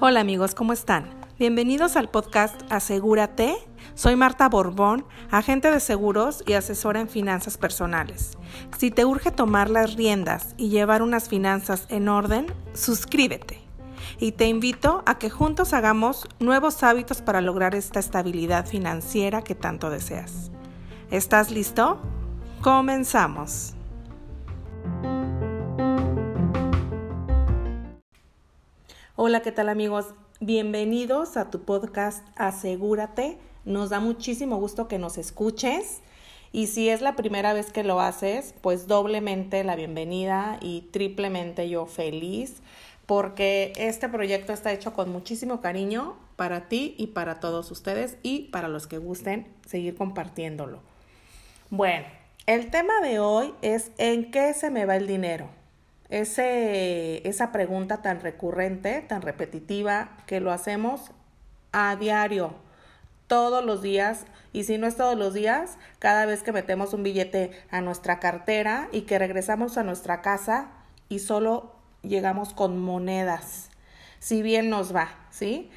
Hola amigos, ¿cómo están? Bienvenidos al podcast Asegúrate. Soy Marta Borbón, agente de seguros y asesora en finanzas personales. Si te urge tomar las riendas y llevar unas finanzas en orden, suscríbete. Y te invito a que juntos hagamos nuevos hábitos para lograr esta estabilidad financiera que tanto deseas. ¿Estás listo? Comenzamos. Hola, ¿qué tal amigos? Bienvenidos a tu podcast Asegúrate. Nos da muchísimo gusto que nos escuches. Y si es la primera vez que lo haces, pues doblemente la bienvenida y triplemente yo feliz porque este proyecto está hecho con muchísimo cariño para ti y para todos ustedes y para los que gusten seguir compartiéndolo. Bueno, el tema de hoy es ¿en qué se me va el dinero? Ese, esa pregunta tan recurrente, tan repetitiva, que lo hacemos a diario, todos los días, y si no es todos los días, cada vez que metemos un billete a nuestra cartera y que regresamos a nuestra casa y solo llegamos con monedas, si bien nos va, ¿sí?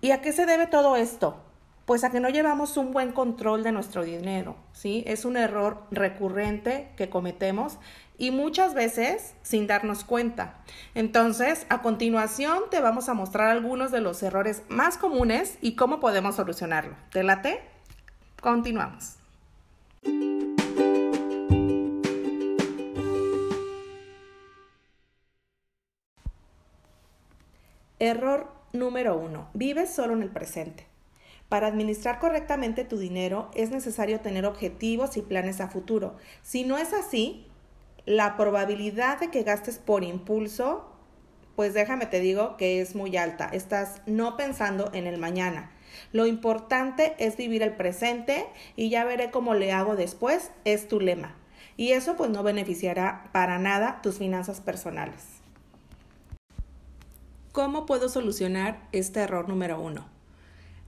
¿Y a qué se debe todo esto? Pues a que no llevamos un buen control de nuestro dinero, ¿sí? Es un error recurrente que cometemos y muchas veces sin darnos cuenta. Entonces, a continuación te vamos a mostrar algunos de los errores más comunes y cómo podemos solucionarlo. ¿Te late? Continuamos. Error número uno. Vives solo en el presente. Para administrar correctamente tu dinero es necesario tener objetivos y planes a futuro. Si no es así, la probabilidad de que gastes por impulso, pues déjame te digo que es muy alta. Estás no pensando en el mañana. Lo importante es vivir el presente y ya veré cómo le hago después, es tu lema. Y eso pues no beneficiará para nada tus finanzas personales. ¿Cómo puedo solucionar este error número uno?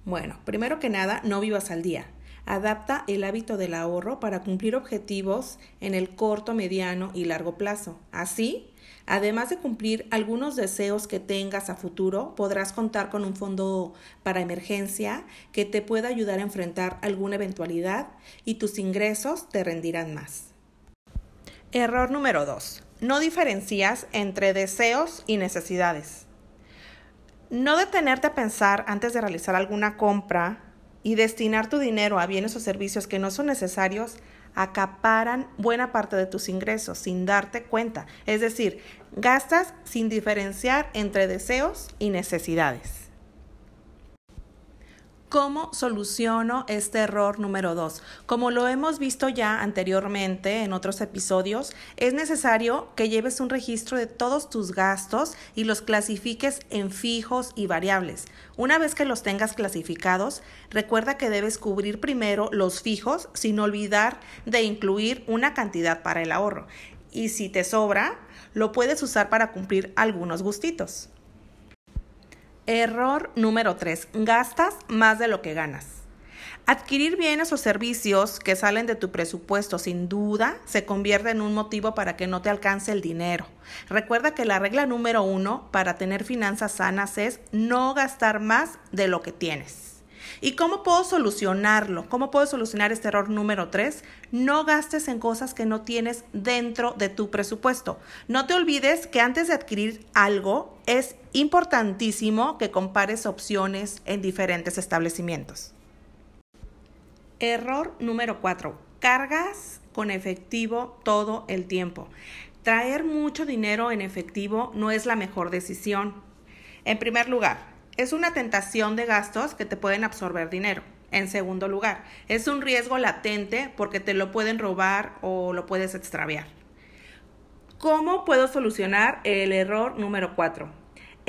Bueno, primero que nada, no vivas al día. Adapta el hábito del ahorro para cumplir objetivos en el corto, mediano y largo plazo. Así, además de cumplir algunos deseos que tengas a futuro, podrás contar con un fondo para emergencia que te pueda ayudar a enfrentar alguna eventualidad y tus ingresos te rendirán más. Error número 2. No diferencias entre deseos y necesidades. No detenerte a pensar antes de realizar alguna compra y destinar tu dinero a bienes o servicios que no son necesarios acaparan buena parte de tus ingresos sin darte cuenta. Es decir, gastas sin diferenciar entre deseos y necesidades. ¿Cómo soluciono este error número dos? Como lo hemos visto ya anteriormente en otros episodios, es necesario que lleves un registro de todos tus gastos y los clasifiques en fijos y variables. Una vez que los tengas clasificados, recuerda que debes cubrir primero los fijos sin olvidar de incluir una cantidad para el ahorro. Y si te sobra, lo puedes usar para cumplir algunos gustitos. Error número 3. Gastas más de lo que ganas. Adquirir bienes o servicios que salen de tu presupuesto sin duda se convierte en un motivo para que no te alcance el dinero. Recuerda que la regla número uno para tener finanzas sanas es no gastar más de lo que tienes. ¿Y cómo puedo solucionarlo? ¿Cómo puedo solucionar este error número 3? No gastes en cosas que no tienes dentro de tu presupuesto. No te olvides que antes de adquirir algo es importantísimo que compares opciones en diferentes establecimientos. Error número 4. Cargas con efectivo todo el tiempo. Traer mucho dinero en efectivo no es la mejor decisión. En primer lugar, es una tentación de gastos que te pueden absorber dinero. En segundo lugar, es un riesgo latente porque te lo pueden robar o lo puedes extraviar. ¿Cómo puedo solucionar el error número 4?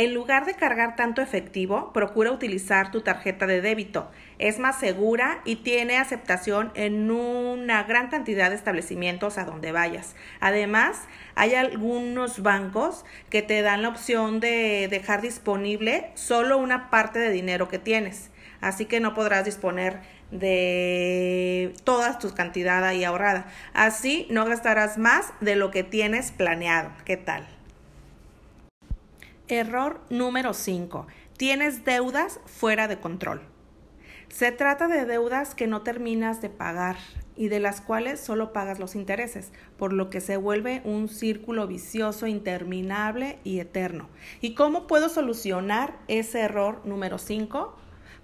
En lugar de cargar tanto efectivo, procura utilizar tu tarjeta de débito. Es más segura y tiene aceptación en una gran cantidad de establecimientos a donde vayas. Además, hay algunos bancos que te dan la opción de dejar disponible solo una parte de dinero que tienes. así que no podrás disponer de toda tu cantidad ahí ahorrada. Así no gastarás más de lo que tienes planeado. ¿Qué tal? Error número 5. Tienes deudas fuera de control. Se trata de deudas que no terminas de pagar y de las cuales solo pagas los intereses, por lo que se vuelve un círculo vicioso interminable y eterno. ¿Y cómo puedo solucionar ese error número 5?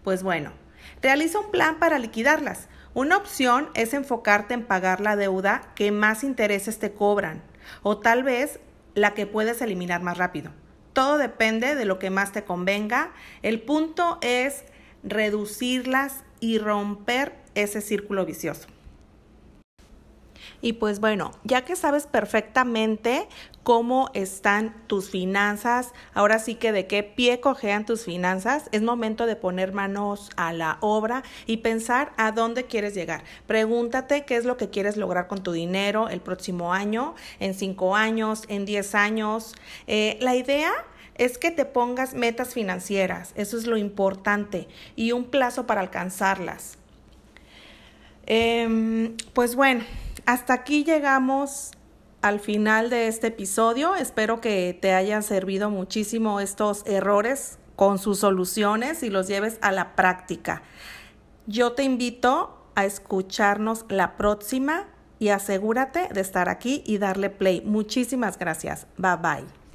Pues bueno, realiza un plan para liquidarlas. Una opción es enfocarte en pagar la deuda que más intereses te cobran o tal vez la que puedes eliminar más rápido. Todo depende de lo que más te convenga. El punto es reducirlas y romper ese círculo vicioso. Y pues bueno, ya que sabes perfectamente cómo están tus finanzas, ahora sí que de qué pie cojean tus finanzas, es momento de poner manos a la obra y pensar a dónde quieres llegar. Pregúntate qué es lo que quieres lograr con tu dinero el próximo año, en cinco años, en diez años. Eh, la idea es que te pongas metas financieras, eso es lo importante, y un plazo para alcanzarlas. Em, pues bueno, hasta aquí llegamos al final de este episodio. Espero que te hayan servido muchísimo estos errores con sus soluciones y los lleves a la práctica. Yo te invito a escucharnos la próxima y asegúrate de estar aquí y darle play. Muchísimas gracias. Bye bye.